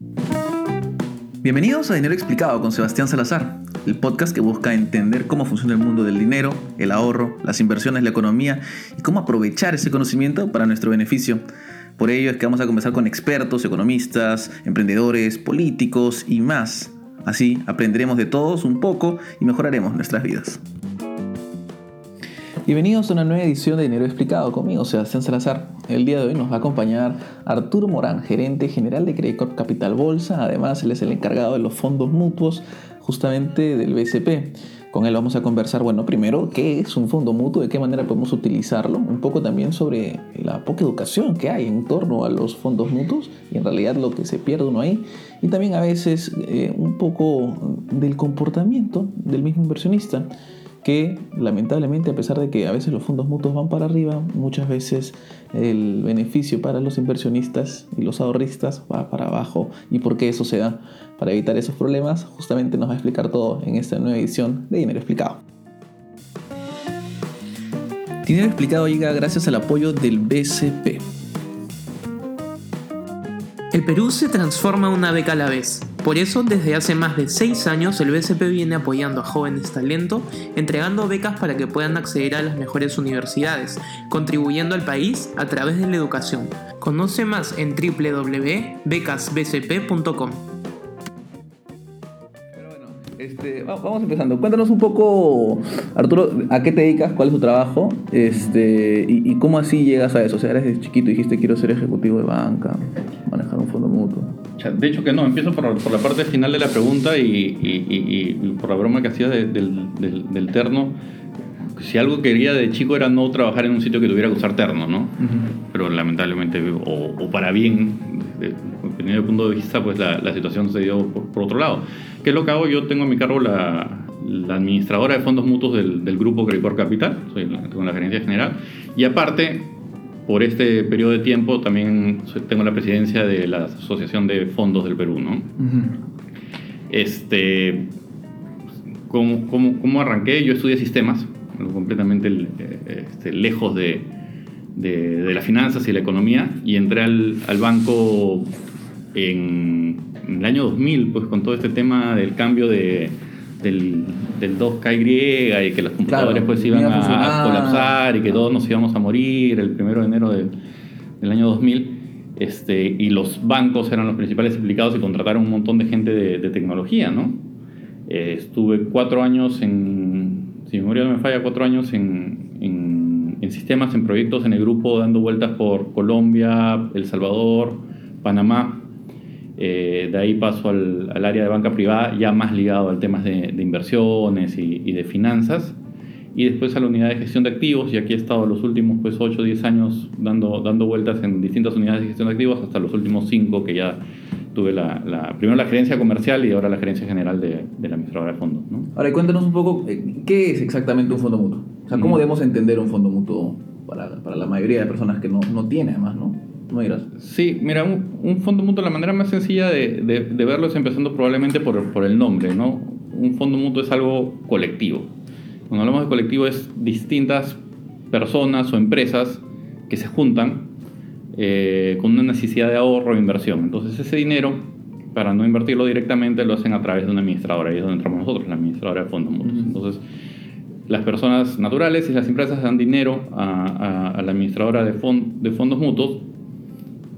Bienvenidos a Dinero Explicado con Sebastián Salazar, el podcast que busca entender cómo funciona el mundo del dinero, el ahorro, las inversiones, la economía y cómo aprovechar ese conocimiento para nuestro beneficio. Por ello es que vamos a conversar con expertos, economistas, emprendedores, políticos y más. Así aprenderemos de todos un poco y mejoraremos nuestras vidas. Bienvenidos a una nueva edición de Dinero Explicado conmigo, Sebastián Salazar. El día de hoy nos va a acompañar Arturo Morán, gerente general de Credit Capital Bolsa. Además, él es el encargado de los fondos mutuos justamente del BCP. Con él vamos a conversar, bueno, primero, qué es un fondo mutuo, de qué manera podemos utilizarlo, un poco también sobre la poca educación que hay en torno a los fondos mutuos y en realidad lo que se pierde uno ahí, y también a veces eh, un poco del comportamiento del mismo inversionista que lamentablemente a pesar de que a veces los fondos mutuos van para arriba, muchas veces el beneficio para los inversionistas y los ahorristas va para abajo. ¿Y por qué eso se da? Para evitar esos problemas, justamente nos va a explicar todo en esta nueva edición de Dinero Explicado. Dinero Explicado llega gracias al apoyo del BCP. El Perú se transforma una beca a la vez. Por eso, desde hace más de 6 años, el BCP viene apoyando a jóvenes talento, entregando becas para que puedan acceder a las mejores universidades, contribuyendo al país a través de la educación. Conoce más en www.becasbcp.com. Este, vamos empezando. Cuéntanos un poco, Arturo, a qué te dedicas, cuál es tu trabajo este, y, cómo así llegas a eso. O sea, eres chiquito y dijiste quiero ser ejecutivo de banca, manejar un fondo mutuo. De hecho que no, empiezo por, la parte final de la pregunta y, por la broma que hacías del, terno. Si algo quería de chico era no trabajar en un sitio que tuviera que usar terno, ¿no? Pero lamentablemente, o, para bien, desde el punto de vista, pues la, situación se dio por, otro lado. ¿Qué es lo que hago? Yo tengo a mi cargo la, administradora de fondos mutuos del, grupo Credicor Capital, soy con la gerencia general, y aparte por este periodo de tiempo también tengo la presidencia de la Asociación de Fondos del Perú, ¿no? Este, ¿cómo, cómo, arranqué? Yo estudié sistemas, completamente este, lejos de, de, las finanzas y la economía, y entré al, al banco en, en, el año 2000, pues con todo este tema del cambio de del, del 2K y que los computadores pues iban a, colapsar y que todos nos íbamos a morir el primero de enero del año 2000. Este, y los bancos eran los principales implicados y contrataron un montón de gente de, tecnología, ¿no? Eh, estuve cuatro años en, si memoria no me falla, cuatro años en, en, sistemas, en proyectos en el grupo, dando vueltas por Colombia, El Salvador, Panamá, eh, de ahí paso al, área de banca privada, ya más ligado al tema de, inversiones y, de finanzas. Y después a la unidad de gestión de activos, y aquí he estado los últimos pues, 8 o 10 años dando, dando vueltas en distintas unidades de gestión de activos, hasta los últimos 5 que ya tuve la, la, primero la gerencia comercial y ahora la gerencia general de, de la administradora de fondos. ¿no? Ahora, cuéntanos un poco, eh, ¿qué es exactamente un fondo mutuo? O sea, ¿cómo debemos entender un fondo mutuo para, para la mayoría de personas que no, no tiene además, ¿no? Sí, mira, un, fondo mutuo, la manera más sencilla de, de, verlo es empezando probablemente por, por, el nombre, ¿no? Un fondo mutuo es algo colectivo. Cuando hablamos de colectivo es distintas personas o empresas que se juntan eh, con una necesidad de ahorro o inversión. Entonces ese dinero, para no invertirlo directamente, lo hacen a través de una administradora. Ahí es donde entramos nosotros, la administradora de fondos mutuos. Entonces las personas naturales y las empresas dan dinero a, a, la administradora de, de fondos mutuos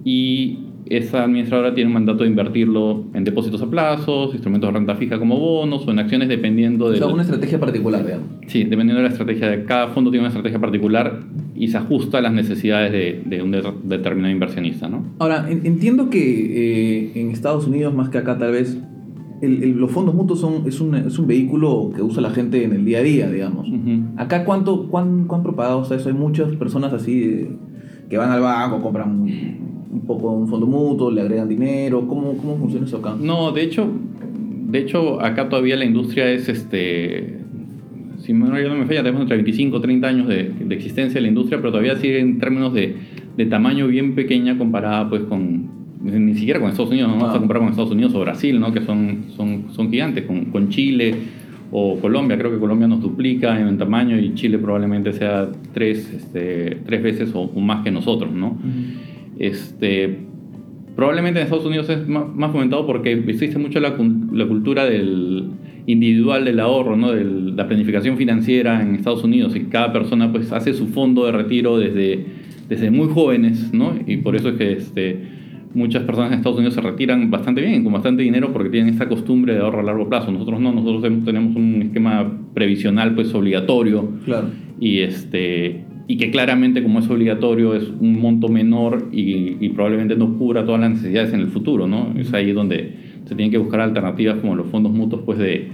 y esa administradora tiene un mandato de invertirlo en depósitos a plazos, instrumentos de renta fija como bonos o en acciones dependiendo de... O una estrategia particular, digamos. Sí, dependiendo de la estrategia de cada fondo tiene una estrategia particular y se ajusta a las necesidades de, de un determinado inversionista, ¿no? Ahora, entiendo que eh, en Estados Unidos, más que acá tal vez, los fondos mutuos son, es, un, es un vehículo que usa la gente en el día a día, digamos. Acá, ¿cuánto, cuán, ¿cuán propagado está eso? Hay muchas personas así que van al banco, compran un poco un fondo mutuo, le agregan dinero? ¿Cómo, cómo funciona eso acá? No, de hecho, de hecho, acá todavía la industria es, este, si no, yo no me falla, tenemos entre 25 o 30 años de, de, existencia de la industria, pero todavía sigue en términos de, de tamaño bien pequeña comparada pues con, ni siquiera con Estados Unidos, no vamos a ah. comparar con Estados Unidos o Brasil, ¿no? que son, son, son gigantes, con, con, Chile o Colombia, creo que Colombia nos duplica en tamaño y Chile probablemente sea tres, este, tres veces o, más que nosotros. ¿no? Este, Probablemente en Estados Unidos es más, fomentado porque existe mucho la, la cultura del individual del ahorro, ¿no? de la planificación financiera en Estados Unidos y cada persona pues hace su fondo de retiro desde, desde muy jóvenes, ¿no? Y por eso es que este, muchas personas en Estados Unidos se retiran bastante bien, con bastante dinero porque tienen esta costumbre de ahorro a largo plazo. Nosotros no, nosotros tenemos un esquema previsional pues obligatorio Claro. y este y que claramente como es obligatorio es un monto menor y, y probablemente no cubra todas las necesidades en el futuro, ¿no? Es ahí donde se tienen que buscar alternativas como los fondos mutuos, pues de,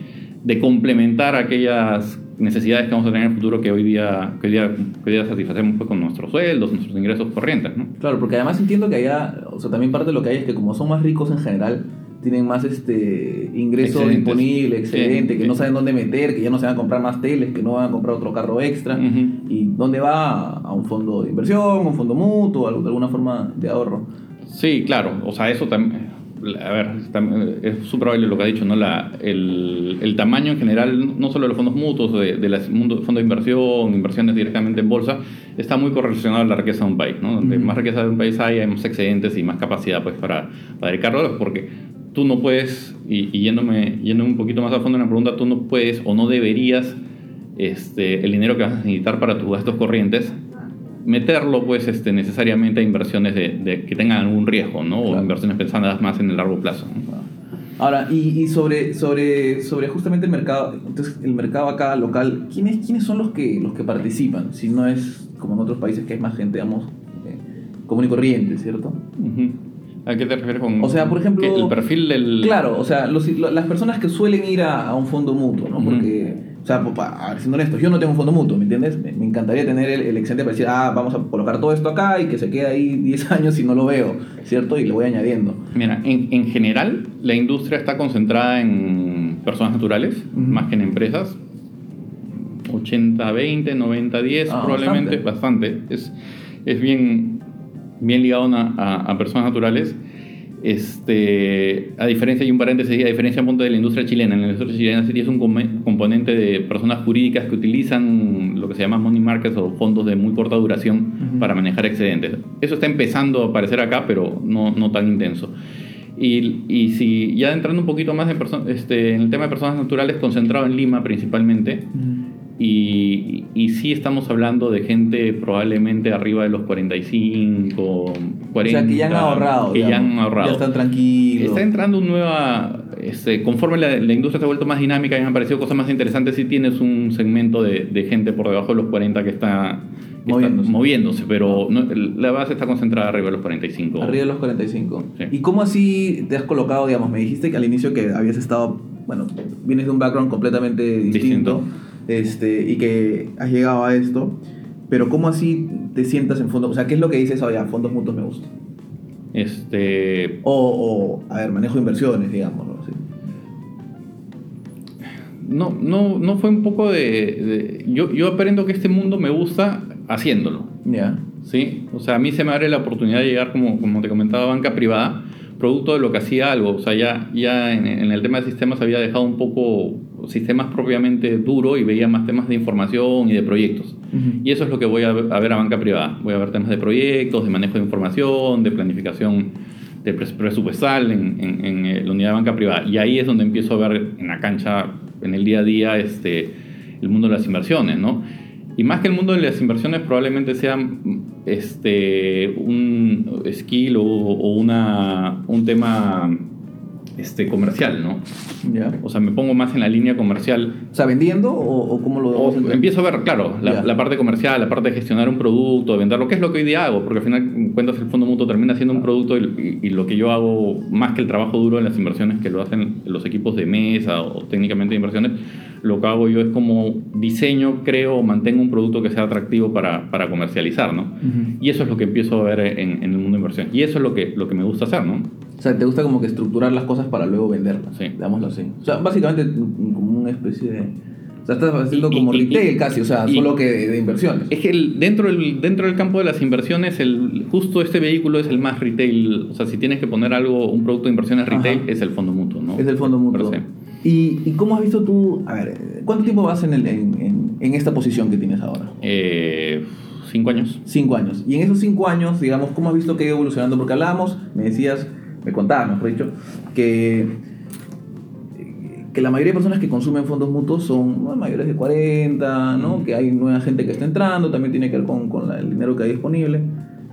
de complementar aquellas necesidades que vamos a tener en el futuro que hoy día, que hoy día, que hoy día satisfacemos pues, con nuestros sueldos, nuestros ingresos corrientes, ¿no? Claro, porque además entiendo que allá, o sea, también parte de lo que hay es que como son más ricos en general, tienen más este ingreso Excedentes. disponible, excedente, Sí, que sí. no saben dónde meter, que ya no se van a comprar más teles, que no van a comprar otro carro extra. ¿Y dónde va? A un fondo de inversión, un fondo mutuo, algo- de alguna forma de ahorro. Sí, claro, o sea, eso también, a ver, es súper válido lo que ha dicho, ¿no? La, el, el tamaño en general, no solo de los fondos mutuos, de, de los fondos de inversión, inversiones directamente en bolsa, está muy correlacionado a la riqueza de un país, ¿no? Donde más riqueza de un país hay, hay más excedentes y más capacidad pues, para, para dedicarlo, porque tú no puedes, y, y yéndome, yéndome un poquito más a fondo en la pregunta, tú no puedes o no deberías este, el dinero que vas a necesitar para tus gastos corrientes meterlo pues este, necesariamente a inversiones de, de- que tengan algún riesgo, ¿no? O Claro. inversiones pensadas más en el largo plazo. Ahora, y, y sobre, sobre, sobre justamente el mercado, entonces el mercado acá local, ¿quiénes, quiénes son los que, los que participan? Si no es como en otros países que hay más gente, digamos, eh, común y corriente, ¿cierto? Ujú. ¿A qué te refieres con O sea, por ejemplo- que el perfil del... Claro, o sea, los- las personas que suelen ir a, a un fondo mutuo, ¿no? Porque, o sea, pa- a ver, siendo honestos, yo no tengo un fondo mutuo, ¿me entiendes? Me, me encantaría tener el, el excedente para decir, ah, vamos a colocar todo esto acá y que se quede ahí 10 años y no lo veo, ¿cierto? Y le voy añadiendo. Mira, en, en general la industria está concentrada en personas naturales, más que en empresas. 80-20, 90-10 Ah, probablemente, bastante. Es, es bien, bien ligado a, a- a personas naturales. Este, a diferencia, y un paréntesis, a diferencia punto de la industria chilena, en la industria chilena sí es un componente de personas jurídicas que utilizan lo que se llama money markets o fondos de muy corta duración Ujú. para manejar excedentes. Eso está empezando a aparecer acá, pero no, no tan intenso. Y, y si ya entrando un poquito más en, este, en el tema de personas naturales, concentrado en Lima principalmente, y, y sí estamos hablando de gente probablemente arriba de los 45, 40. o sea, que ya han ahorrado. Que ya han ahorrado. Ya están tranquilos. Está entrando un nueva. Este, conforme la, la industria se ha vuelto más dinámica y me han aparecido cosas más interesantes, sí tienes un segmento de, de gente por debajo de los 40 que está, Moviéndose. moviéndose, pero no- la base está concentrada arriba de los 45. Arriba de los 45. Sí. ¿Y cómo así te has colocado, digamos? Me dijiste que al inicio que habías estado, bueno, vienes de un background completamente distinto, Distinto. Este, y que has llegado a esto, pero ¿cómo así te sientas en fondo? O sea, ¿qué es lo que dices, oye, fondos mutuos me gustan? Este, O, o, a ver, manejo de inversiones, digamos, ¿no? Sí. no, no, no fue un poco de. de- yo, yo aprendo que este mundo me gusta haciéndolo. Ya. ¿sí? O sea, a mí se me abre la oportunidad de llegar, como, como te comentaba, a banca privada, producto de lo que hacía algo. O sea, ya, ya en, en el tema de sistemas había dejado un poco sistemas propiamente duro y veía más temas de información y de proyectos. Ujú. Y eso es lo que voy a, ver- a ver a banca privada. Voy a ver temas de proyectos, de manejo de información, de planificación de pres- presupuestal en, en- en, eh, la unidad de banca privada. Y ahí es donde empiezo a ver en la cancha, en el día a día, este, el mundo de las inversiones, ¿no? Y más que el mundo de las inversiones probablemente sea este, un skill o, o una, un tema este, comercial, ¿no? Ya. O sea, me pongo más en la línea comercial O sea, ¿vendiendo o, o cómo lo o empiezo a ver, claro, la, parte comercial, la parte de gestionar un producto, de venderlo, que es lo que hoy día hago, porque al final cuentas el fondo mutuo termina siendo un producto y, y- y lo que yo hago, más que el trabajo duro en las inversiones que lo hacen los equipos de mesa o técnicamente de inversiones, lo que hago yo es como diseño, creo, mantengo un producto que sea atractivo para, para comercializar, ¿no? Ujú. Y eso es lo que empiezo a ver en, en el mundo de inversión. Y eso es lo que, lo que me gusta hacer, ¿no? O sea, te gusta como que estructurar las cosas para luego venderlas. Sí. Digámoslo así. O sea, básicamente como una especie de... O sea, estás haciendo como y- retail y- casi, o sea, y- solo que de, de inversiones. Es que el- dentro, del, dentro del campo de las inversiones, el, justo este vehículo es el más retail. O sea, si tienes que poner algo, un producto de inversiones retail, Ajá. es el fondo mutuo, ¿no? Es el fondo mutuo. ¿Y, ¿Y cómo has visto tú, a ver, cuánto tiempo vas en, el- en, en- en esta posición que tienes ahora? Eh, cinco años. Cinco años. Y en esos cinco años, digamos, ¿cómo has visto que ha ido evolucionando? Porque hablábamos, me decías me contabas, mejor dicho, que, que la mayoría de personas que consumen fondos mutuos son ¿no? mayores de 40, ¿no? que hay nueva gente que está entrando, también tiene que ver con, con la- el dinero que hay disponible.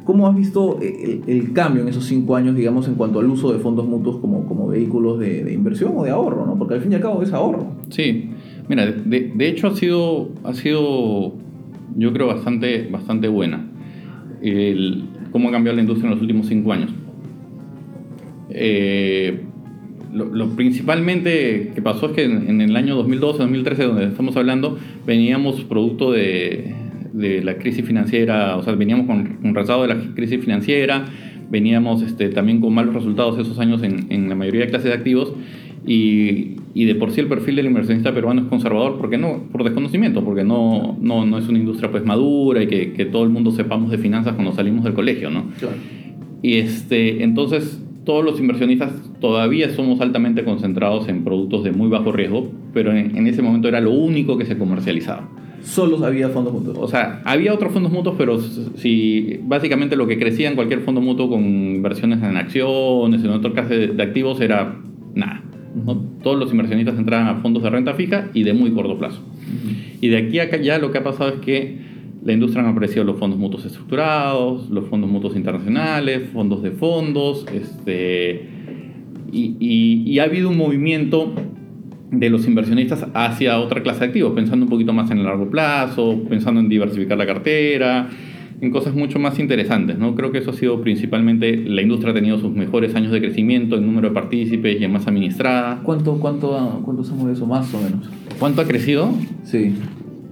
¿Cómo has visto el, el cambio en esos cinco años, digamos, en cuanto al uso de fondos mutuos como, como vehículos de, inversión o de ahorro? ¿no? Porque al fin y al cabo es ahorro. Sí, mira, de, hecho ha sido, ha sido, yo creo, bastante, bastante buena. Cómo ha cambiado la industria en los últimos cinco años. Eh, lo, lo principalmente que pasó es que en, en el año 2012-2013, donde estamos hablando, veníamos producto de, de la crisis financiera, o sea, veníamos con un rezago de la crisis financiera, veníamos este, también con malos resultados esos años en, en la mayoría de clases de activos y, y de por sí el perfil del inversionista peruano es conservador porque no por desconocimiento porque no, no, no es una industria pues madura y que, que todo el mundo sepamos de finanzas cuando salimos del colegio no Claro. y este entonces todos los inversionistas todavía somos altamente concentrados en productos de muy bajo riesgo pero en, en ese momento era lo único que se comercializaba Solo había fondos mutuos. o sea, había otros fondos mutuos, pero si básicamente lo que crecía en cualquier fondo mutuo con inversiones en acciones, en otro caso de, de activos, era nada. ¿no? Todos los inversionistas entraban a fondos de renta fija y de muy corto plazo. Y de aquí a acá ya lo que ha pasado es que la industria han aparecido los fondos mutuos estructurados, los fondos mutuos internacionales, fondos de fondos, este, y, y- y ha habido un movimiento de los inversionistas hacia otra clase de activos, pensando un poquito más en el largo plazo, pensando en diversificar la cartera, en cosas mucho más interesantes. ¿no? Creo que eso ha sido principalmente, la industria ha tenido sus mejores años de crecimiento en número de partícipes y en masa administrada. ¿Cuánto, cuánto, ¿Cuánto se eso más o menos? ¿Cuánto ha crecido? Sí.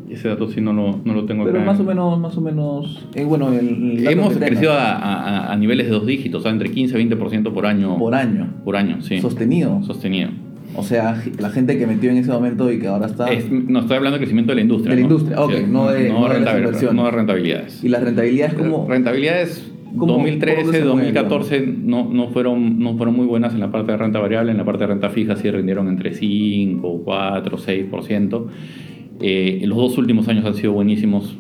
Ese dato sí no lo, no lo tengo Pero acá. más o menos, más o menos. eh, bueno, el, Hemos crecido a, a- a niveles de dos dígitos, o sea, entre 15 y 20% por año. por año. Por año, sí. Sostenido. Sostenido. O sea, la gente que metió en ese momento y que ahora está. Es- no estoy hablando de crecimiento de la industria. De la ¿no? industria, ok, no de- no de las rentabil- inversiones. no de rentabilidades. Y las rentabilidades como. Rentabilidades ¿Cómo- cómo 2013, se mueve, 2014 no, no, fueron, no fueron muy buenas en la parte de renta variable, en la parte de renta fija sí rindieron entre 5, 4, 6%. Eh, los dos últimos años han sido buenísimos.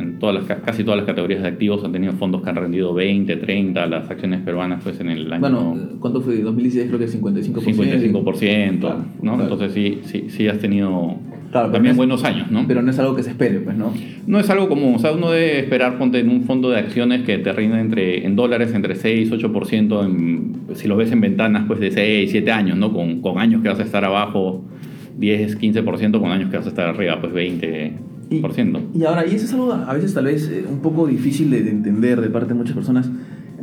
En todas las, ca- casi todas las categorías de activos han tenido fondos que han rendido 20, 30, las acciones peruanas pues en el año Bueno, ¿cuánto fue? 2016 creo que 55%. 55%, Claro, ¿no? claro. Entonces sí, sí, sí has tenido Claro, también es- buenos años, ¿no? Pero no es algo que se espere, pues, ¿no? No es algo común, o sea, uno debe esperar, ponte en un fondo de acciones que te rinda entre, en dólares entre 6 8%, en, si lo ves en ventanas, pues de 6, 7 años, ¿no? Con, con años que vas a estar abajo 10, 15%, con años que vas a estar arriba, pues 20%. Y ahora, y eso es algo a veces tal vez eh, un poco difícil de, de entender de parte de muchas personas,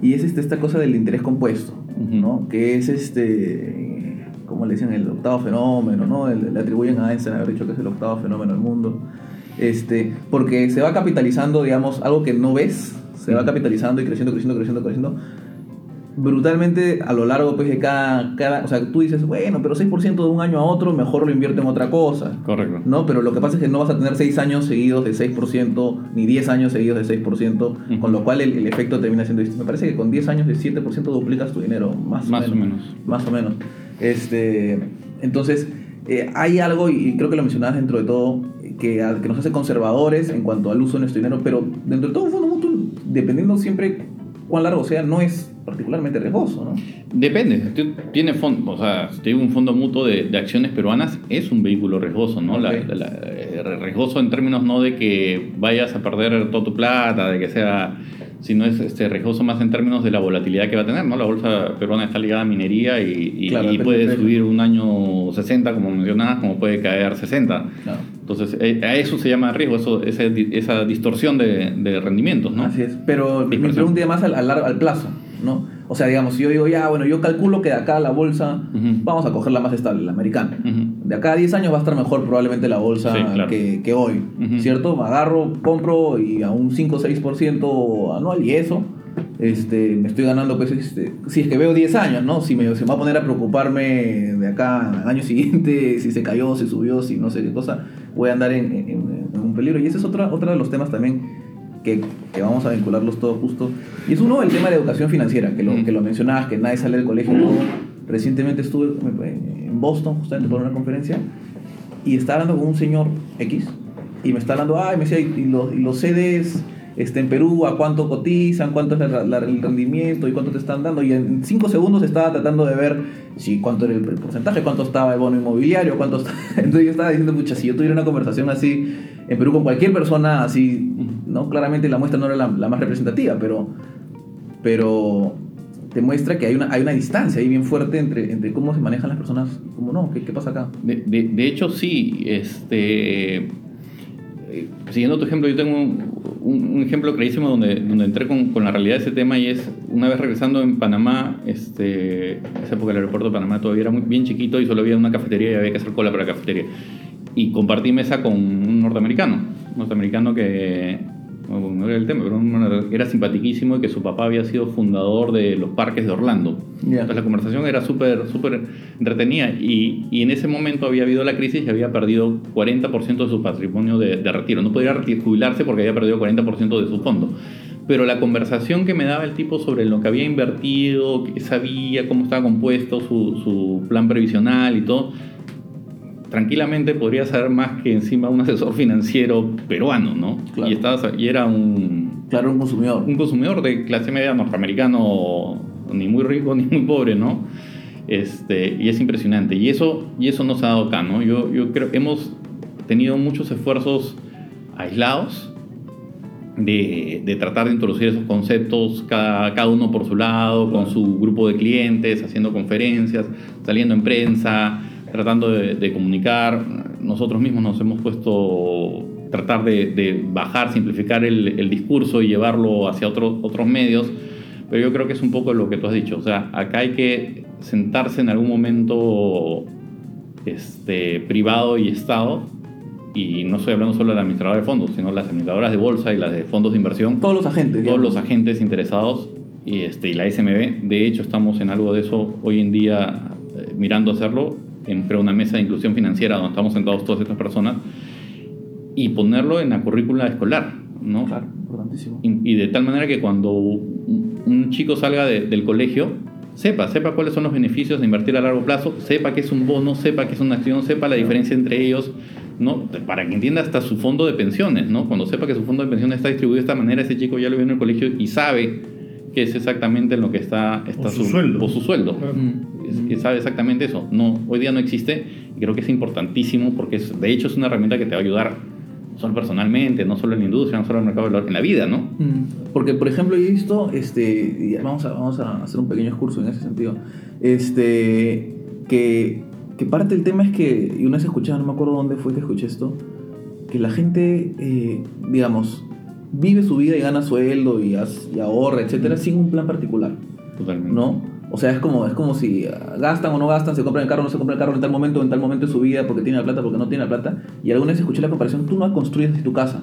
y es este, esta cosa del interés compuesto, Ujú. ¿no? Que es este, como le dicen, el octavo fenómeno, ¿no? El- le atribuyen a Einstein haber dicho que es el octavo fenómeno del mundo. Este, porque se va capitalizando, digamos, algo que no ves, se va Ujú. capitalizando y creciendo, creciendo, creciendo, creciendo, brutalmente a lo largo pues, de cada, cada... O sea, tú dices, bueno, pero 6% de un año a otro, mejor lo invierto en otra cosa. Correcto. ¿no? Pero lo que pasa es que no vas a tener 6 años seguidos de 6%, ni 10 años seguidos de 6%, Ujú. con lo cual el, el efecto termina siendo distinto. Me parece que con 10 años de 7% duplicas tu dinero, más, Más o menos. Más o menos. Este, entonces, eh, hay algo, y creo que lo mencionabas dentro de todo, que, a- que nos hace conservadores en cuanto al uso de nuestro dinero, pero dentro de todo un fondo mutuo, dependiendo siempre cuán largo sea, no es particularmente riesgoso, ¿no? Depende, tú- tiene fondo, o sea, si un fondo mutuo de, de acciones peruanas es un vehículo riesgoso, ¿no? La- Ok. la- eh, riesgoso en términos no de que vayas a perder toda tu plata, de que sea, sino es este, riesgoso más en términos de la volatilidad que va a tener, ¿no? La bolsa peruana está ligada a minería y, y- Claro, y depende puede subir un año 60, como mencionabas, como puede caer 60. Claro. Entonces, eh, a eso se llama riesgo, eso, esa, esa distorsión de, de rendimientos, ¿no? Así es. Pero Dispersión. pregunta más al, al, largo- al plazo, ¿no? O sea, digamos, si yo digo, ya, bueno, yo calculo que de acá la bolsa, Ujú. vamos a coger la más estable, la americana. Ujú. De acá a 10 años va a estar mejor probablemente la bolsa Sí, claro. que, que hoy, Ujú. ¿cierto? Me agarro, compro y a un 5 o 6% anual y eso, este, me estoy ganando, pues, este, si es que veo 10 años, ¿no? Si me, se me va a poner a preocuparme de acá al año siguiente, si se cayó, si subió, si no sé qué cosa, voy a andar en, en- en un peligro. Y ese es otra, otro de los temas también que, que vamos a vincularlos todos justo. Y es uno, el tema de educación financiera, que lo, Ujú. que lo mencionabas, que nadie sale del colegio. todo. Recientemente estuve en Boston, justamente por una conferencia, y estaba hablando con un señor X, y me está hablando, ay, me decía, y los, y los CDs, este, en Perú a cuánto cotizan, cuánto es el rendimiento y cuánto te están dando. Y en cinco segundos estaba tratando de ver si cuánto era el porcentaje, cuánto estaba el bono inmobiliario, cuánto. Entonces yo estaba diciendo, pucha, si yo tuviera una conversación así en Perú con cualquier persona así, ¿no? Claramente la muestra no era la, la más representativa, pero, pero te muestra que hay una, hay una distancia ahí bien fuerte entre, entre cómo se manejan las personas cómo no. ¿Qué, pasa acá? De, hecho, sí. Este, siguiendo tu ejemplo, yo tengo un, un- ejemplo clarísimo donde, donde entré con, con la realidad de ese tema y es una vez regresando en Panamá, este, esa época el aeropuerto de Panamá todavía era muy, bien chiquito y solo había una cafetería y había que hacer cola para la cafetería. Y compartí mesa con un norteamericano, un norteamericano que no, no era el tema, pero era simpatiquísimo y que su papá había sido fundador de los parques de Orlando. Ya. Entonces la conversación era súper, súper entretenida y, y en ese momento había habido la crisis y había perdido 40% de su patrimonio de, de retiro. No podía jubilarse porque había perdido 40% de su fondo. Pero la conversación que me daba el tipo sobre lo que había invertido, que sabía cómo estaba compuesto su, su plan previsional y todo, tranquilamente podría saber más que encima un asesor financiero peruano, ¿no? Claro. Y, estaba, y era un, Claro, un consumidor. un consumidor de clase media norteamericano, ni muy rico ni muy pobre, ¿no? Este, y es impresionante. Y eso, y eso nos ha dado acá, ¿no? Yo, yo creo que hemos tenido muchos esfuerzos aislados de, de tratar de introducir esos conceptos, cada, cada uno por su lado, con su grupo de clientes, haciendo conferencias, saliendo en prensa, tratando de, de comunicar. Nosotros mismos nos hemos puesto tratar de, de bajar, simplificar el, el discurso y llevarlo hacia otros otros medios. Pero yo creo que es un poco lo que tú has dicho. O sea, acá hay que sentarse en algún momento este, privado y Estado. Y no estoy hablando solo de la administradora de fondos, sino las administradoras de bolsa y las de fondos de inversión Todos los agentes. todos digamos. los agentes interesados y, este, y la SMB. De hecho, estamos en algo de eso hoy en día eh, mirando hacerlo en creo, una mesa de inclusión financiera donde estamos sentados todas estas personas y ponerlo en la currícula escolar, ¿no? Claro, importantísimo. Y, y de tal manera que cuando un, chico salga de- del colegio, sepa, sepa cuáles son los beneficios de invertir a largo plazo, sepa qué es un bono, sepa qué es una acción, sepa la diferencia entre ellos, ¿no? Para que entienda hasta su fondo de pensiones, ¿no? Cuando sepa que su fondo de pensiones está distribuido de esta manera, ese chico ya lo vio en el colegio y sabe qué es exactamente en lo que está, está O su sueldo. o su sueldo. Claro. Mm. Es- que sabe exactamente eso. No, hoy día no existe y creo que es importantísimo porque es, de hecho es una herramienta que te va a ayudar solo personalmente, no solo en la industria, no solo en el mercado de valor, en la vida, ¿no? Mm, Porque, por ejemplo, he visto, este, y vamos a, vamos a hacer un pequeño excurso en ese sentido, este, que, que parte del tema es que, y una vez escuchaba, no me acuerdo dónde fue que escuché esto, que la gente, eh, digamos, vive su vida y gana sueldo y, as- y ahorra, etcétera, sin un plan particular, Totalmente. ¿no? O sea, es como, es como si gastan o no gastan, se compran el carro o no se compran el carro en tal momento en tal momento de su vida porque tiene la plata, porque no tiene la plata. Y alguna vez escuché la comparación, tú no construyes tu casa.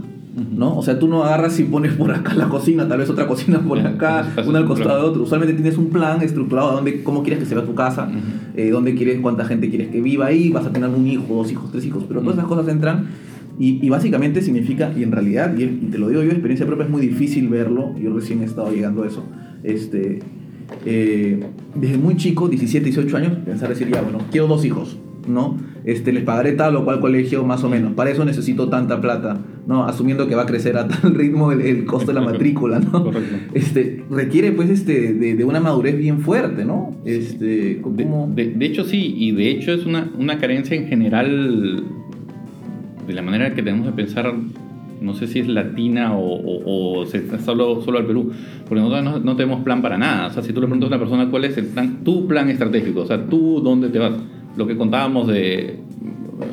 ¿no? O sea, tú no agarras y pones por acá la cocina, tal vez otra cocina por acá, una al costado de otro. Usualmente tienes un plan estructurado de dónde, cómo quieres que se vea tu casa, eh, dónde quieres, cuánta gente quieres que viva ahí, vas a tener un hijo, dos hijos, tres hijos, pero todas esas cosas entran y, y básicamente significa, y en realidad, y, y te lo digo yo, experiencia propia, es muy difícil verlo, yo recién he estado llegando a eso, este, eh, desde muy chico, 17, 18 años, pensar decir, ya, bueno, quiero dos hijos, ¿no? Este, les pagaré tal o cual colegio, más o menos, para eso necesito tanta plata, ¿no? Asumiendo que va a crecer a tal ritmo el, el costo de la matrícula, ¿no? Correcto. Este, requiere pues este, de, de una madurez bien fuerte, ¿no? Este, de- de hecho, sí, y de hecho es una, una carencia en general de la manera que tenemos de pensar, no sé si es latina o, o- o se está solo, solo al Perú, porque nosotros no, no tenemos plan para nada. O sea, si tú le preguntas a una persona cuál es el plan, tu plan estratégico, o sea, tú dónde te vas, lo que contábamos de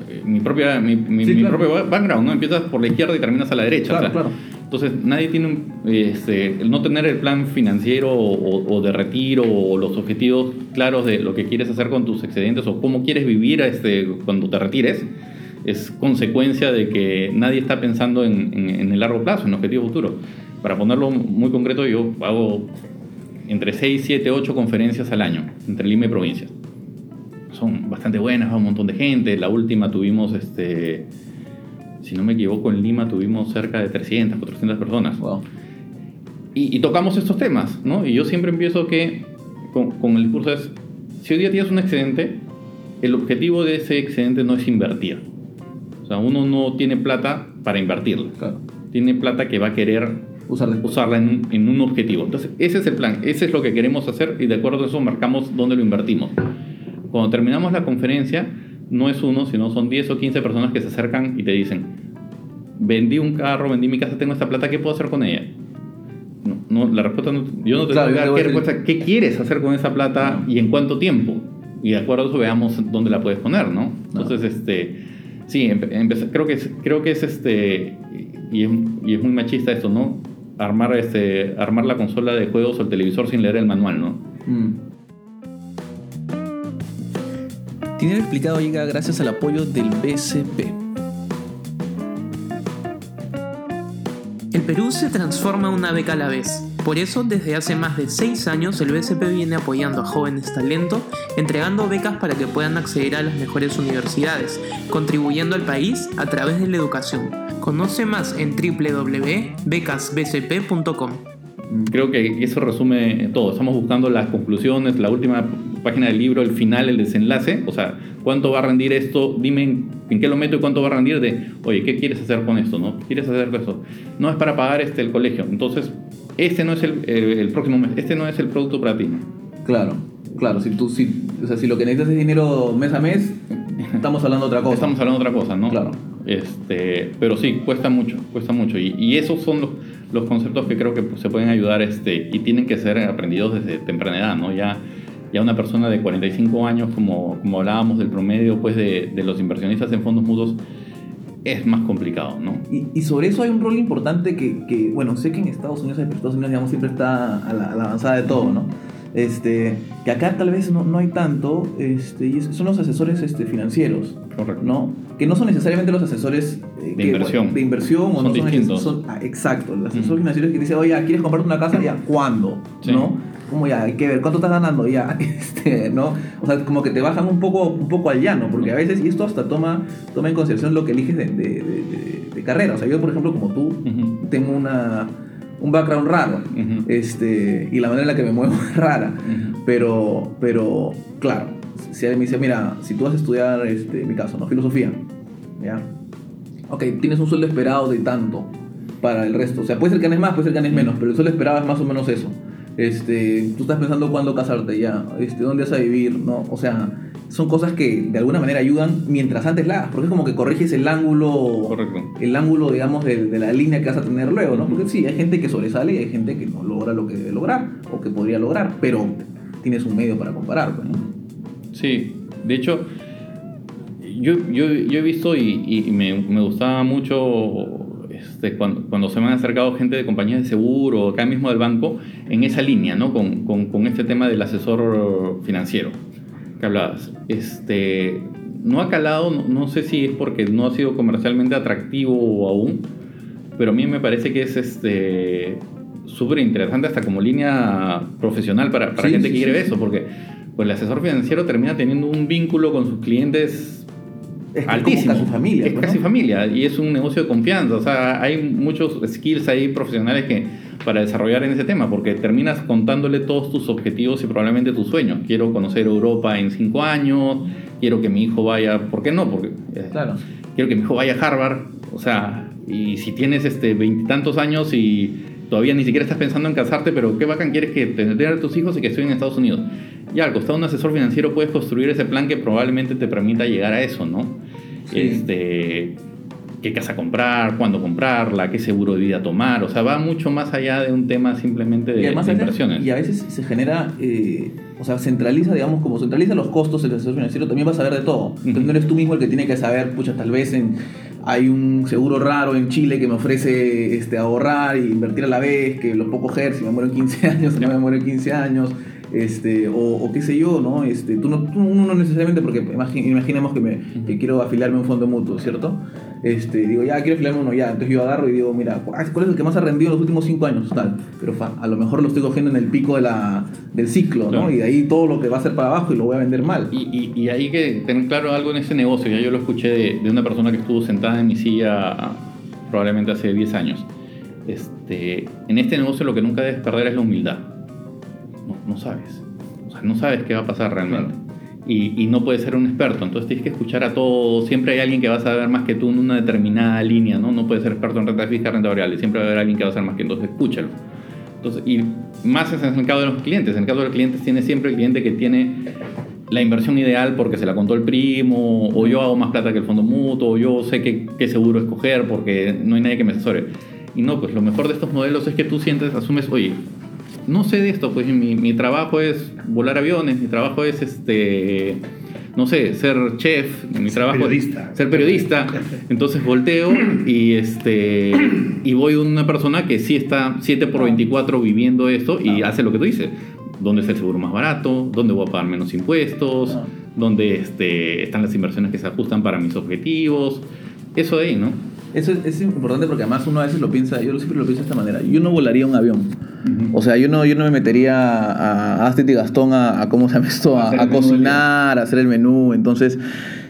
eh, mi, propia, mi, mi- Sí, mi claro. propio background, ¿no? Empiezas por la izquierda y terminas a la derecha. o Claro, sea, claro. entonces, nadie tiene un, este, el no tener el plan financiero o, o de retiro o los objetivos claros de lo que quieres hacer con tus excedentes o cómo quieres vivir este, cuando te retires, es consecuencia de que nadie está pensando en, en- en el largo plazo, en objetivo futuro. Para ponerlo muy concreto, yo hago entre 6, 7, 8 conferencias al año entre Lima y provincia. Son bastante buenas, va un montón de gente. La última tuvimos este, si no me equivoco, en Lima tuvimos cerca de 300, 400 personas. Wow. Y, y tocamos estos temas, ¿no? Y yo siempre empiezo que con, con el discurso es, si hoy día tienes un excedente, el objetivo de ese excedente no es invertir. Sea, uno no tiene plata para invertirla. Claro. Tiene plata que va a querer usar después. usarla en un, en un objetivo. Entonces, ese es el plan, ese es lo que queremos hacer y de acuerdo a eso marcamos dónde lo invertimos. Cuando terminamos la conferencia, no es uno, sino son 10 o 15 personas que se acercan y te dicen, vendí un carro, vendí mi casa, tengo esta plata, ¿qué puedo hacer con ella? No, no, la respuesta no, yo no te Claro, voy a yo te dar qué respuesta, ¿qué quieres hacer con esa plata y en cuánto tiempo? Y de acuerdo a eso veamos dónde la puedes poner, ¿no? Entonces, este, sí, creo que es, creo que es este, y es, muy machista esto, ¿no? Armar, este, armar la consola de juegos o el televisor sin leer el manual, ¿no? Mm. Explicado llega gracias al apoyo del BCP. El Perú se transforma una beca a la vez. Por eso, desde hace más de 6 años, el BCP viene apoyando a jóvenes talento, entregando becas para que puedan acceder a las mejores universidades, contribuyendo al país a través de la educación. Conoce más en www.becasbcp.com. Creo que eso resume todo. Estamos buscando las conclusiones, la última página del libro, el final, el desenlace. O sea, ¿cuánto va a rendir esto? Dime en, qué lo meto y cuánto va a rendir de, oye, ¿qué quieres hacer con esto? ¿No? ¿Qué quieres hacer con esto? No es para pagar este, el colegio. Entonces, este no es el, el- el próximo mes, este no es el producto para ti. Claro, claro. Si, tú, si, o sea, si lo que necesitas es dinero mes a mes, estamos hablando de otra cosa. Estamos hablando de otra cosa, ¿no? Claro. Este, pero sí, cuesta mucho, cuesta mucho. Y, y esos son los, los conceptos que creo que se pueden ayudar este, y tienen que ser aprendidos desde temprana edad, ¿no? Ya, ya una persona de 45 años, como, como hablábamos del promedio pues, de, de los inversionistas en fondos mutuos, es más complicado, ¿no? Y, y sobre eso hay un rol importante que, que, bueno, sé que en Estados Unidos, Estados Unidos, digamos, siempre está a la, a la avanzada de todo, ¿no? Este, que acá tal vez no, no hay tanto, este, y son los asesores este, financieros, Correcto. ¿no? Que no son necesariamente los asesores eh, De que, inversión. bueno, de inversión o Son no son, distintos. son- ah, exacto, el asesor financiero es que dice, oye, ¿quieres comprarte una casa? Ya, ¿cuándo? Sí. ¿No? Como ya, hay que ver, ¿cuánto estás ganando? Ya, este, ¿no? O sea, como que te bajan un poco, un poco al llano, porque a veces, y esto hasta toma, toma en consideración lo que eliges de, de- de- de- carrera. O sea, yo, por ejemplo, como tú, Ujú. tengo una, un background raro, Ujú. este, y la manera en la que me muevo es rara. Ujú. Pero, pero, claro, si alguien me dice, mira, si tú vas a estudiar, este, en mi caso, ¿no? Filosofía, ¿ya? Ok, tienes un sueldo esperado de tanto para el resto. O sea, puede ser que ganes más, puede ser que ganes menos, pero el sueldo esperado es más o menos eso. Este, tú estás pensando cuándo casarte ya, este, dónde vas a vivir, ¿no? O sea, son cosas que de alguna manera ayudan mientras antes la hagas, porque es como que corriges el ángulo, Correcto. el ángulo, digamos, de, de la línea que vas a tener luego, ¿no? Porque sí, hay gente que sobresale y hay gente que no logra lo que debe lograr o que podría lograr, pero tienes un medio para comparar, ¿no? Sí, de hecho, yo, yo, yo he visto y, y me, me gustaba mucho este, cuando, cuando se me han acercado gente de compañías de seguro, acá mismo del banco, en esa línea, ¿no? Con, con, con este tema del asesor financiero que hablabas. Este, no ha calado, no, no sé si es porque no ha sido comercialmente atractivo aún, pero a mí me parece que es este súper interesante hasta como línea profesional para, para Sí, gente sí, que quiere sí, eso, porque pues, el asesor financiero termina teniendo un vínculo con sus clientes Es altísimo. Como casi familia. Es casi familia y es un negocio de confianza. O sea, hay muchos skills ahí profesionales que para desarrollar en ese tema, porque terminas contándole todos tus objetivos y probablemente tus sueños. Quiero conocer Europa en cinco años, quiero que mi hijo vaya, ¿por qué no? Porque eh, Claro. quiero que mi hijo vaya a Harvard. O sea, y si tienes este veintitantos años y todavía ni siquiera estás pensando en casarte, pero qué bacán quieres que tener a tus hijos y que estén en Estados Unidos. Ya, al costado de un asesor financiero puedes construir ese plan que probablemente te permita llegar a eso, ¿no? Sí. Este, qué casa comprar, cuándo comprarla, qué seguro de vida tomar. O sea, va mucho más allá de un tema simplemente de, además de inversiones. y a veces se genera, eh, o sea, centraliza, digamos, como centraliza los costos del asesor financiero, también va a saber de todo. Entonces no eres tú mismo el que tiene que saber, pucha, tal vez en, hay un seguro raro en Chile que me ofrece este, ahorrar e invertir a la vez, que lo puedo coger si me muero en 15 años, si no me muero en 15 años. Este, o, o qué sé yo, ¿no? Este, tú no, tú- uno no necesariamente, porque imagi- imaginemos que, me, que quiero afiliarme a un fondo mutuo, ¿cierto? Este, digo, ya quiero afiliarme a uno, ya. Entonces yo agarro y digo, mira, ¿cuál cuál es el que más ha rendido en los últimos cinco años? Tal. Pero fa, a lo mejor lo estoy cogiendo en el pico de la, del ciclo, ¿no? Claro. Y de ahí todo lo que va a ser para abajo y lo voy a vender mal. Y, y, y hay que tener claro algo en ese negocio. Ya yo lo escuché de, de una persona que estuvo sentada en mi silla probablemente hace 10 años. Este, en este negocio lo que nunca debes perder es la humildad. No, no sabes. O sea, no sabes qué va a pasar realmente. Claro. Y, no puedes ser un experto. Entonces tienes que escuchar a todos. Siempre hay alguien que va a saber más que tú en una determinada línea, ¿no? No puedes ser experto en renta fija, renta variable. Siempre va a haber alguien que va a saber más que. Entonces escúchalo. Entonces, y más es en el caso de los clientes. En el caso de los clientes tiene siempre el cliente que tiene la inversión ideal porque se la contó el primo, o yo hago más plata que el fondo mutuo, o yo sé qué, qué seguro escoger porque no hay nadie que me asesore. Y no, pues lo mejor de estos modelos es que tú sientes, asumes, oye, no sé de esto, pues mi, mi trabajo es volar aviones, mi trabajo es este no sé, ser chef, mi ser trabajo periodista. ser periodista. Entonces volteo y este y voy a una persona que sí está 7 por 24 viviendo esto y hace lo que tú dices. ¿Dónde es el seguro más barato? ¿Dónde voy a pagar menos impuestos? ¿Dónde este, están las inversiones que se ajustan para mis objetivos? Eso de ahí, ¿no? Eso es, importante porque además uno a veces lo piensa, yo siempre lo pienso de esta manera. Yo no volaría un avión. O sea, yo no, yo no me metería a Astrid y Gastón a, cómo se llama esto, a, cocinar, a hacer el menú. Entonces,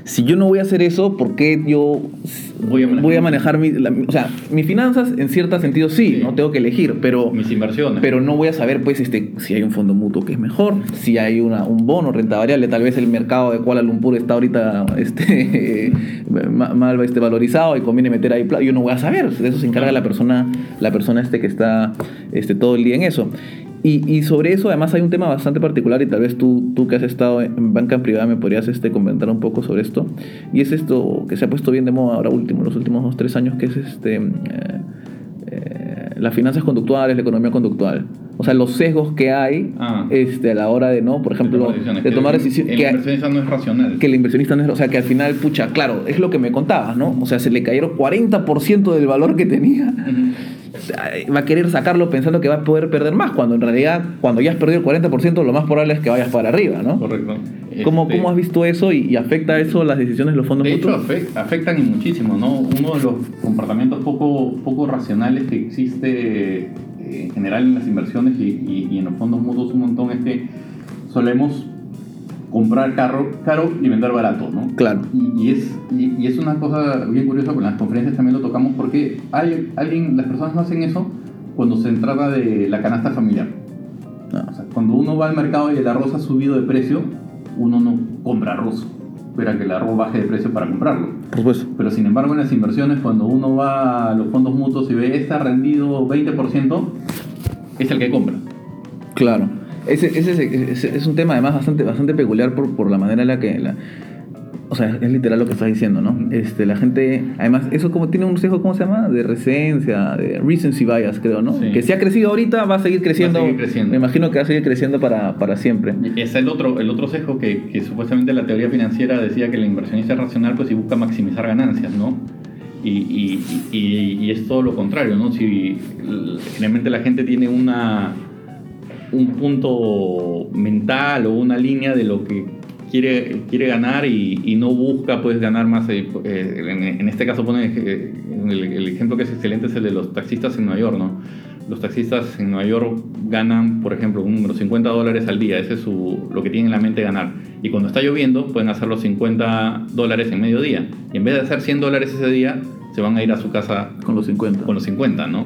si yo no voy a hacer eso, ¿por qué yo voy a manejar, mi, o sea, mis finanzas en cierto sentido sí, no tengo que elegir, pero mis inversiones. Pero no voy a saber pues este si hay un fondo mutuo que es mejor, si hay una, un bono renta variable, tal vez el mercado de Kuala Lumpur está ahorita este mal este valorizado y conviene meter ahí, yo no voy a saber, de eso se encarga la persona la persona este que está este todo el día en eso. Y, sobre eso, además, hay un tema bastante particular y tal vez tú, tú que has estado en banca privada me podrías este, comentar un poco sobre esto. Y es esto que se ha puesto bien de moda ahora último, los últimos dos, tres años, que es este, eh, eh, las finanzas conductuales, la economía conductual. O sea, los sesgos que hay ah. este, a la hora de, ¿no? Por ejemplo, de tomar decisiones. Que el inversionista no es racional. Que el inversionista no es. O sea, que al final, pucha, claro, es lo que me contabas, ¿no? O sea, se le cayeron 40% del valor que tenía va a querer sacarlo pensando que va a poder perder más, cuando en realidad, cuando ya has perdido el 40%, lo más probable es que vayas para arriba, ¿no? Correcto. ¿Cómo, ¿Cómo, has visto eso y, afecta eso las decisiones de los fondos de mutuos? De hecho, afectan y muchísimo, ¿no? Uno de los comportamientos poco, poco racionales que existe eh, en general en las inversiones y, y en los fondos mutuos un montón es que solemos comprar caro, caro y vender barato, ¿no? Claro. Y, es, y, es una cosa bien curiosa, con las conferencias también lo tocamos, porque hay, alguien, las personas no hacen eso cuando se trata de la canasta familiar. Ah. O sea, cuando uno va al mercado y el arroz ha subido de precio, uno no compra arroz, espera que el arroz baje de precio para comprarlo. Por supuesto. Pero sin embargo en las inversiones, cuando uno va a los fondos mutuos y ve, está rendido 20%, es el que compra. Claro. Ese, ese, es un tema además bastante, bastante peculiar por, por la manera en la que... La, o sea, es literal lo que estás diciendo, ¿no? Este, la gente, además, eso como tiene un sesgo, ¿cómo se llama? De recencia, de recency bias, creo, ¿no? Que si ha crecido ahorita, va a seguir creciendo. Va a seguir creciendo. Me imagino que va a seguir creciendo para, para siempre. Es el otro, el otro sesgo que, que, supuestamente la teoría financiera decía que el inversionista es racional, pues si busca maximizar ganancias, ¿no? Y, y, y, y es todo lo contrario, ¿no? Si generalmente la gente tiene una un punto mental o una línea de lo que quiere, quiere ganar y, no busca pues ganar más. Eh, eh, en, este caso pone el, ejemplo que es excelente es el de los taxistas en Nueva York, ¿no? Los taxistas en Nueva York ganan, por ejemplo, un número 50 dólares al día, ese es su, lo que tienen en la mente ganar. Y cuando está lloviendo pueden hacer los 50 dólares en medio día. Y en vez de hacer 100 dólares ese día, se van a ir a su casa con los 50. Con los 50, ¿no?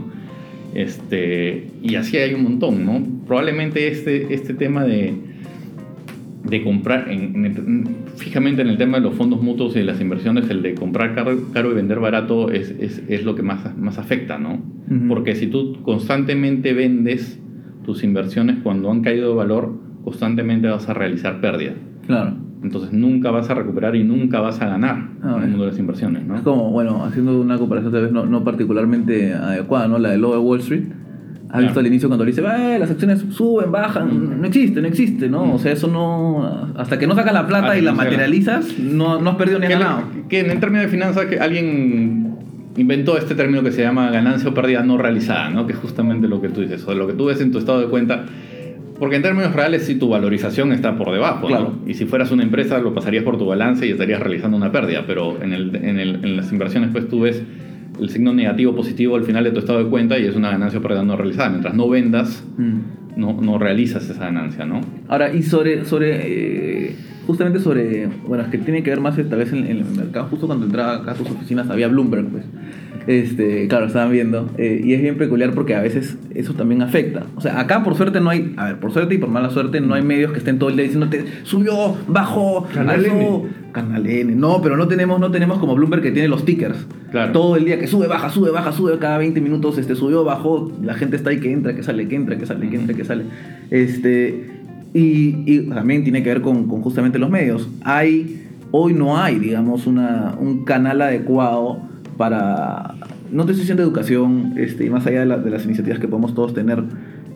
Este, y así hay un montón, ¿no? Probablemente este, este tema de, de comprar, en, fijamente en el tema de los fondos mutuos y de las inversiones, el de comprar caro, y vender barato es, es, es, lo que más, más afecta, ¿no? Porque si tú constantemente vendes tus inversiones cuando han caído de valor, constantemente vas a realizar pérdidas. Claro. Entonces nunca vas a recuperar y nunca vas a ganar ah, en el mundo de las inversiones, ¿no? Es como, bueno, haciendo una comparación tal vez no, no particularmente adecuada, ¿no? La de Lowe Wall Street. Has visto al inicio cuando dice, eh, las acciones suben, bajan, no existe, no existe, ¿no? O sea, eso no. Hasta que no sacas la plata y la materializas, no, no has perdido ni ganado. Que en términos de finanzas, que alguien inventó este término que se llama ganancia o pérdida no realizada, ¿no? Que es justamente lo que tú dices, o lo que tú ves en tu estado de cuenta porque en términos reales si tu valorización está por debajo, claro. Y si fueras una empresa lo pasarías por tu balance y estarías realizando una pérdida, pero en, el, en, el, en las inversiones pues tú ves el signo negativo positivo al final de tu estado de cuenta y es una ganancia pérdida no realizada. Mientras no vendas, mm. no, no realizas esa ganancia, ¿no? Ahora, y sobre, sobre eh, justamente sobre, bueno, es que tiene que ver más tal vez en, en el mercado, justo cuando entraba acá a sus oficinas había Bloomberg, pues. Este, claro, estaban viendo. eh, y es bien peculiar porque a veces eso también afecta. O sea, acá por suerte no hay, a ver, por suerte y por mala suerte no hay medios que estén todo el día diciéndote subió, bajó, Canal alzó". N. Canal N. No, pero no tenemos, no tenemos como Bloomberg que tiene los tickers. Claro. Todo el día que sube, baja, sube, baja, sube, cada 20 minutos este, subió, bajó, la gente está ahí que entra, que sale, que entra, que sale, que entra, que sale. Este, y, y también tiene que ver con, con justamente los medios. Hay, hoy no hay, digamos, una, un canal adecuado para, no estoy diciendo educación, este, y más allá de, la- de las iniciativas que podemos todos tener,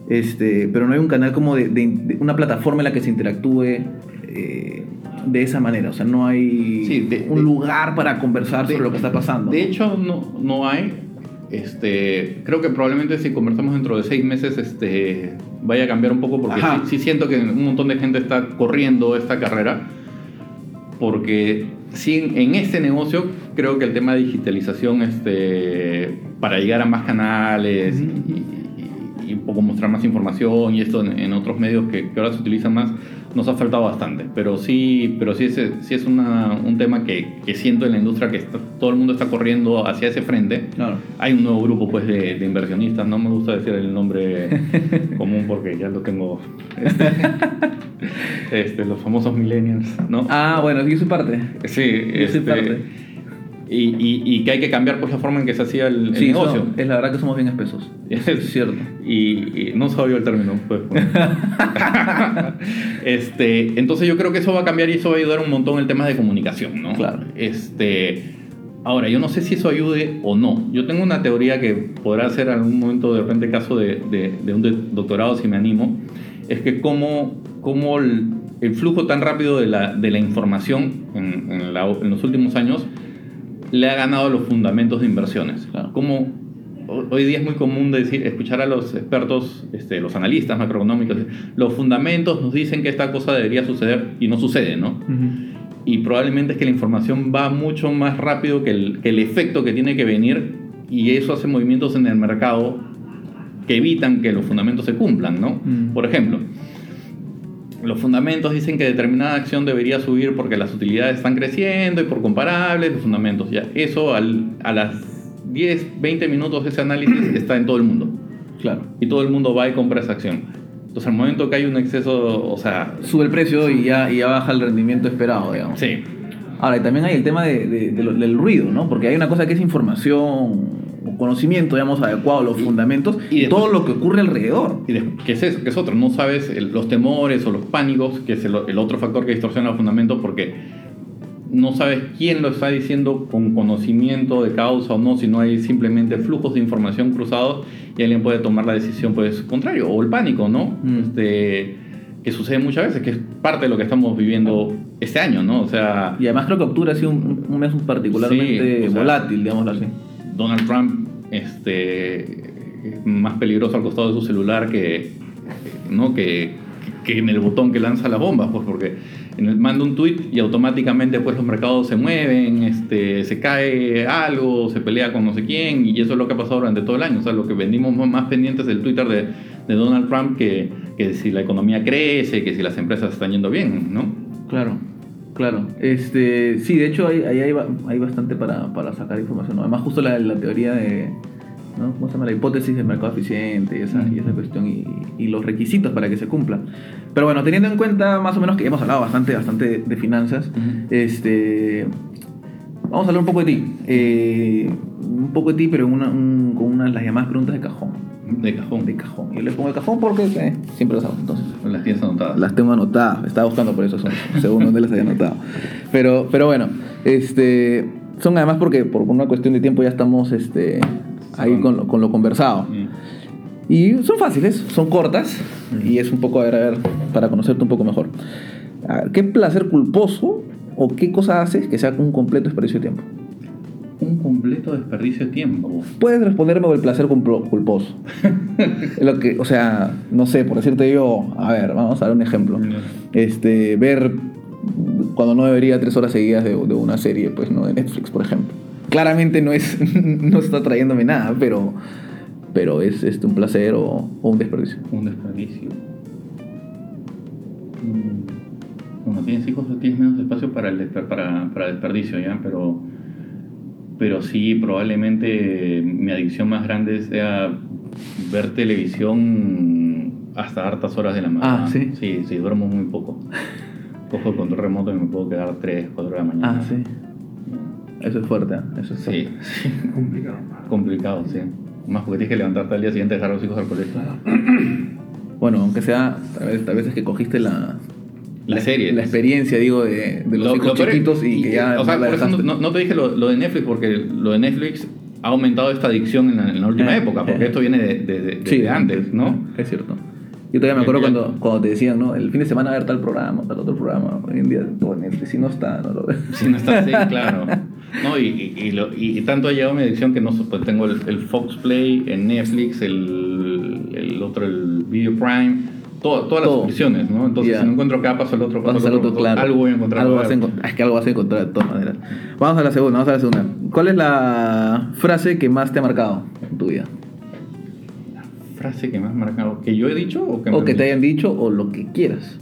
este, pero no hay un canal como de, de- de una plataforma en la que se interactúe eh, de esa manera. O sea, no hay Sí, un lugar para conversar sobre lo que está pasando. De hecho, no, no hay. Este, creo que probablemente si conversamos dentro de seis meses este, vaya a cambiar un poco porque sí, sí siento que un montón de gente está corriendo esta carrera porque sí, en este negocio creo que el tema de digitalización este, para llegar a más canales y- y, y un poco mostrar más información y esto en, en otros medios que, que ahora se utilizan más nos ha faltado bastante pero sí pero sí es, sí es una- un tema que, que siento en la industria que está- todo el mundo está corriendo hacia ese frente Claro. hay un nuevo grupo pues de, de inversionistas no me gusta decir el nombre común porque ya lo tengo este, este, los famosos millennials no Ah, bueno, yo soy parte. Sí, Yo soy este, parte. Y, y, y que hay que cambiar pues la forma en que se hacía el, el Sí, negocio. no, es la verdad que somos bien espesos. Es cierto. Y, y no sabía el término, pues. pues. este, entonces yo creo que eso va a cambiar y eso va a ayudar un montón el tema de comunicación, ¿no? Claro. Este, ahora, yo no sé si eso ayude o no. Yo tengo una teoría que podrá ser algún momento de repente caso de, de, de un doctorado si me animo, es que como, como el, el flujo tan rápido de la, de la información en, en la- en los últimos años le ha ganado los fundamentos de inversiones. Claro. Como ho- hoy día es muy común decir, escuchar a los expertos, este, los analistas macroeconómicos, los fundamentos nos dicen que esta cosa debería suceder y no sucede, ¿no? Y probablemente es que la información va mucho más rápido que el, que el efecto que tiene que venir y eso hace movimientos en el mercado que evitan que los fundamentos se cumplan, ¿no? Por ejemplo, los fundamentos dicen que determinada acción debería subir porque las utilidades están creciendo y por comparables los fundamentos. Ya, eso al- a las 10, 20 minutos de ese análisis está en todo el mundo. Claro. Y todo el mundo va y compra esa acción. Entonces, al momento que hay un exceso, o sea, Sube el precio y ya, y ya baja el rendimiento esperado, digamos. sí, Ahora, y también hay el tema de, de- de lo- del ruido, ¿no? Porque hay una cosa que es información conocimiento, digamos, adecuado, los Y- fundamentos y después- todo lo que ocurre alrededor. Y de- ¿Qué es eso? ¿Qué es otro? No sabes el- los temores o los pánicos, que es el, el otro factor que distorsiona los fundamentos, porque no sabes quién lo está diciendo con conocimiento de causa o no, sino hay simplemente flujos de información cruzados y alguien puede tomar la decisión pues contrario, o el pánico, ¿no? Mm. Este, que sucede muchas veces, que es parte de lo que estamos viviendo este año, ¿no? O sea, Y además creo que octubre ha sido un, un mes particularmente Sí, o sea- volátil, digámoslo así. Donald Trump este, es más peligroso al costado de su celular que, ¿no? que, en el botón que lanza las bombas, pues porque manda un tweet y automáticamente pues los mercados se mueven, este, se cae algo, se pelea con no sé quién y eso es lo que ha pasado durante todo el año. O sea, lo que vendimos más pendientes del Twitter de, de Donald Trump que, que si la economía crece, que si las empresas están yendo bien, ¿no? Claro, claro. Este, sí, de hecho ahí hay, hay, ba- hay bastante para, para sacar información. ¿no? Además, justo la, la teoría de, ¿no? ¿cómo se llama? La hipótesis del mercado eficiente y esa, y esa cuestión y, y los requisitos para que se cumpla. Pero bueno, teniendo en cuenta más o menos que hemos hablado bastante, bastante de, finanzas, este, vamos a hablar un poco de ti. Eh, un poco de ti, pero una, un- con unas las llamadas preguntas de cajón. De cajón, De cajón. Yo le pongo el cajón porque eh, siempre lo hago. Entonces, las tienes anotadas. las tengo anotadas, estaba buscando por eso, son, según donde las había anotado. Pero, pero bueno, este, son además porque por una cuestión de tiempo ya estamos este, ahí con lo, con lo conversado. Mm. Y son fáciles, son cortas y es un poco, a ver, a ver, para conocerte un poco mejor. A ver, ¿Qué placer culposo o qué cosa haces que sea un completo desperdicio de tiempo? Un completo desperdicio de tiempo. Puedes responderme por el placer culpo- culposo. Lo que, o sea, no sé, por decirte yo, a ver, vamos a dar un ejemplo. Este, ver cuando no debería tres horas seguidas de, de una serie, pues no de Netflix, por ejemplo. Claramente no es, no está trayéndome nada, pero, pero es este, un placer o, o un desperdicio. Un desperdicio. Mm. Cuando tienes hijos tienes menos espacio para, el desper- para, para desperdicio, ¿ya? Pero, pero sí, probablemente mi adicción más grande sea ver televisión hasta hartas horas de la mañana. Ah, ¿sí? Sí, sí, duermo muy poco. Cojo el control remoto y me puedo quedar 3, 4 de la mañana. Ah, sí. Eso es fuerte, ¿eh? eso es Sí, fuerte. sí. Complicado, sí. Más porque tienes que levantarte al día siguiente y dejar a los hijos al colegio. Bueno, aunque sea, tal vez, tal vez es que cogiste la, La serie. la experiencia, digo, de, de los Lo- hijos lo chiquitos y que ya O sea, por eso no, te dije lo, lo de Netflix, porque lo de Netflix ha aumentado esta adicción en la, en la última Eh, época, porque eh. esto viene de, de- de- Sí, de antes, ¿no? Es cierto. Yo todavía me acuerdo Ya- cuando, cuando te decían, ¿no? El fin de semana a ver tal programa, tal otro programa. Hoy en día, Netflix, si no está, no lo ves. Si no está así, claro. No, y, y- y lo- y- tanto ha llegado mi adicción que no pues tengo el, el Fox Play, el Netflix, el, el otro, el Video Prime, todo- todas las Todo. ¿no? Entonces, si no encuentro acá, paso al otro, paso al otro, otro, claro. algo voy a encontrar. Algo vas a Es que algo vas a encontrar de todas maneras. Vamos a la segunda, vamos a la segunda. ¿Cuál es la frase que más te ha marcado en tu vida? Frase que me has marcado, ¿que yo he dicho o que O que te hayan dicho o lo que quieras.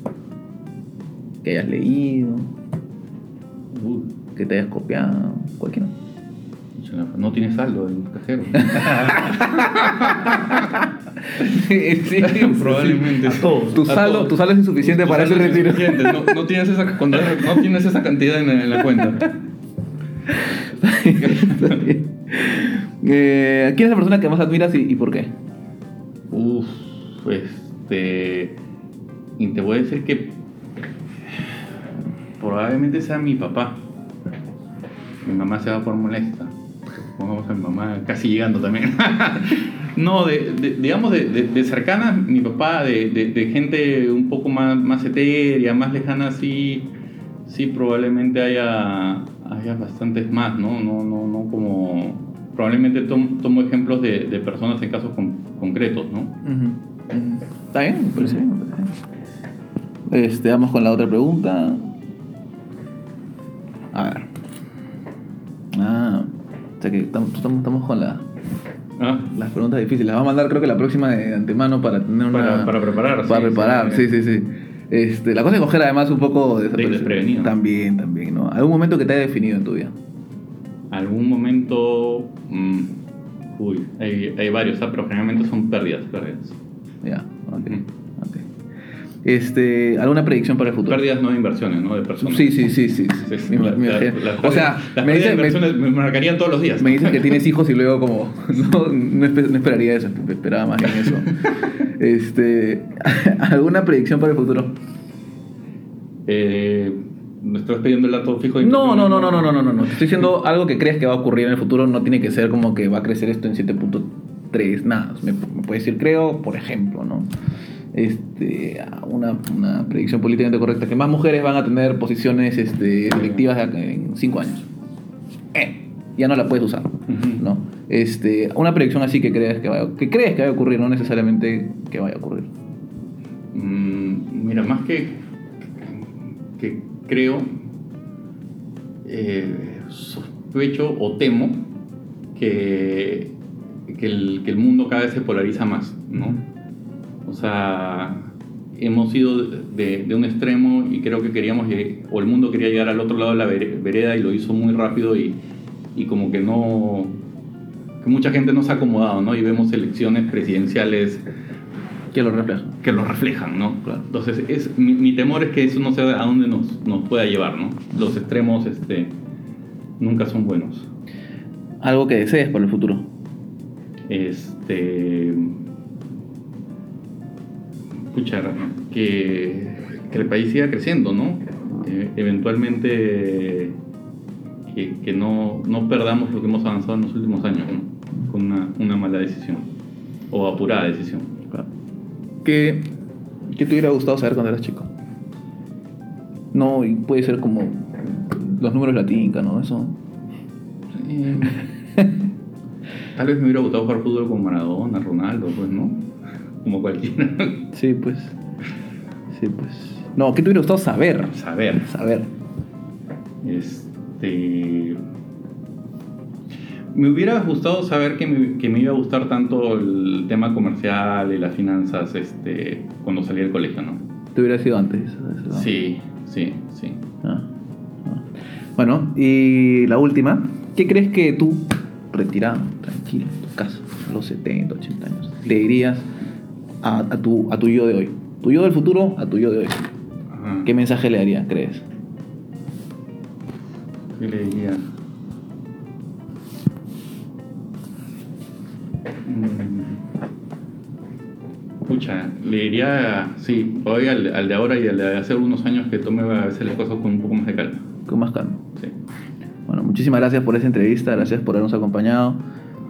Que hayas leído, que te hayas copiado, cualquiera. No tiene saldo en el cajero. sí, Probablemente. A todos. Tu A saldo, todos. tu saldo es insuficiente Tu para ese es retiro. No, no tienes esa, cuando- no tienes esa cantidad en, en la cuenta. Eh, ¿Quién es la persona que más admiras y, y por qué? Uf, este. Y te voy a decir que. Probablemente sea mi papá. Mi mamá se va por molesta. Pongamos a mi mamá casi llegando también. no, de, digamos de, de, de cercana, mi papá, de, gente un poco más, más etérea, más lejana, sí, sí probablemente haya, haya bastantes más, ¿no? No, no, no como. Probablemente tom- tomo ejemplos de, personas en casos con- concretos, ¿no? Está bien, me parece bien, me parece. Este, vamos con la otra pregunta. A ver. Sea que estamos, estamos, con la, Ah, las preguntas difíciles. Las vamos a mandar creo que la próxima de antemano para tener una... Para- para preparar, Para sí, preparar, sí, sí, sí. Este, la cosa es coger además un poco de desprevenido. También, también, ¿no? ¿Algún momento que te haya definido en tu vida? algún momento. mm, uy, hay, hay varios, pero generalmente son pérdidas, pérdidas. Ya, ok. Ujú. Este, ¿Alguna predicción para el futuro? Pérdidas no de inversiones, ¿no? De personas. Sí, sí, sí, sí. La- la- o sea, las me, pérdidas dice- de me- inversiones me marcarían todos los días. me dices que tienes hijos y luego como no, no, espe- no esperaría eso, esperaba más bien eso. Este, ¿alguna predicción para el futuro? Eh, ¿Me estás pidiendo el dato fijo? de No, no, no, no, no, no, no, no. Te estoy diciendo algo que crees que va a ocurrir en el futuro, no tiene que ser como que va a crecer esto en 7.3, nada. Me, me puedes decir creo, por ejemplo, ¿no? Este, una, una predicción políticamente correcta, que más mujeres van a tener posiciones este, acá en 5 años. Eh, ya no la puedes usar. ¿no? Este, una predicción así que crees que, vaya, que crees que vaya a ocurrir, no necesariamente que vaya a ocurrir. Mm, mira, más que, que creo, eh, sospecho o temo que, que, el, que el mundo cada vez se polariza más, ¿no? O sea, hemos ido de, de un extremo y creo que queríamos, o el mundo quería llegar al otro lado de la vere- vereda y lo hizo muy rápido y, y como que no, que mucha gente no se ha acomodado, ¿no? Y vemos elecciones presidenciales Que lo refleja. que lo reflejan, ¿no? Claro. Entonces, es, mi, mi temor es que eso no sé a dónde nos, nos pueda llevar, ¿no? Los extremos este, nunca son buenos. Algo que desees para el futuro. Este. Pucha, que, que el país siga creciendo, ¿no? Eh, eventualmente que, que no, no perdamos lo que hemos avanzado en los últimos años, ¿no? Con una, una mala decisión o apurada decisión. ¿Qué, ¿Qué te hubiera gustado saber cuando eras chico? No, y puede ser como los números latinca, ¿no? Eso. Tal vez me hubiera gustado jugar fútbol con Maradona, Ronaldo, pues, ¿no? Como cualquiera. Sí, pues. Sí, pues. No, ¿qué te hubiera gustado saber? Saber. Saber. Este. Me hubiera gustado saber que me, que me iba a gustar tanto el tema comercial y las finanzas este, cuando salí del colegio, ¿no? Te hubiera sido antes. Sí, sí, sí. Ah, ah. Bueno, y la última. ¿Qué crees que tú, retirado, tranquilo, en tu casa, a los 70, 80 años, le dirías a, a tu, a tu yo de hoy? Tu yo del futuro a tu yo de hoy. Ajá. ¿Qué mensaje le darías, crees? ¿Qué le diría? Mm. Pucha, le diría, sí, hoy al, al de ahora y al de hace unos años que tome a veces las cosas con un poco más de calma. Con más calma. Sí. Bueno, muchísimas gracias por esa entrevista, gracias por habernos acompañado.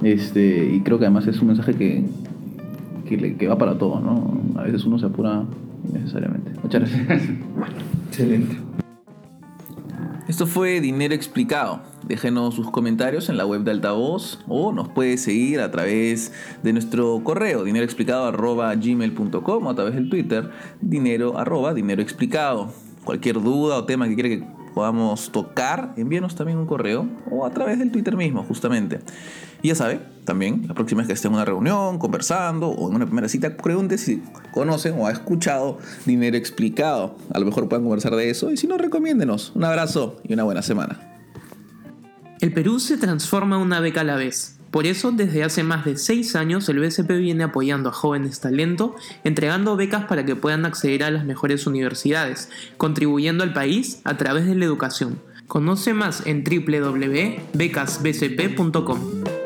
Este, y creo que además es un mensaje que, que, le- que va para todos, ¿no? A veces uno se apura innecesariamente. Muchas gracias. Excelente. Esto fue Dinero Explicado. Déjenos sus comentarios en la web de Altavoz o nos puede seguir a través de nuestro correo dineroexplicado.gmail.com o a través del Twitter dinero arroba dinero explicado. Cualquier duda o tema que quiera que podamos tocar, envíenos también un correo o a través del Twitter mismo, justamente. Y ya sabe, también, la próxima vez que esté en una reunión, conversando o en una primera cita, pregunte si conocen o ha escuchado Dinero Explicado. A lo mejor puedan conversar de eso y si no, recomiéndenos. Un abrazo y una buena semana. El Perú se transforma una beca a la vez. Por eso, desde hace más de 6 años, el BCP viene apoyando a jóvenes talento, entregando becas para que puedan acceder a las mejores universidades, contribuyendo al país a través de la educación. Conoce más en www.becasbcp.com.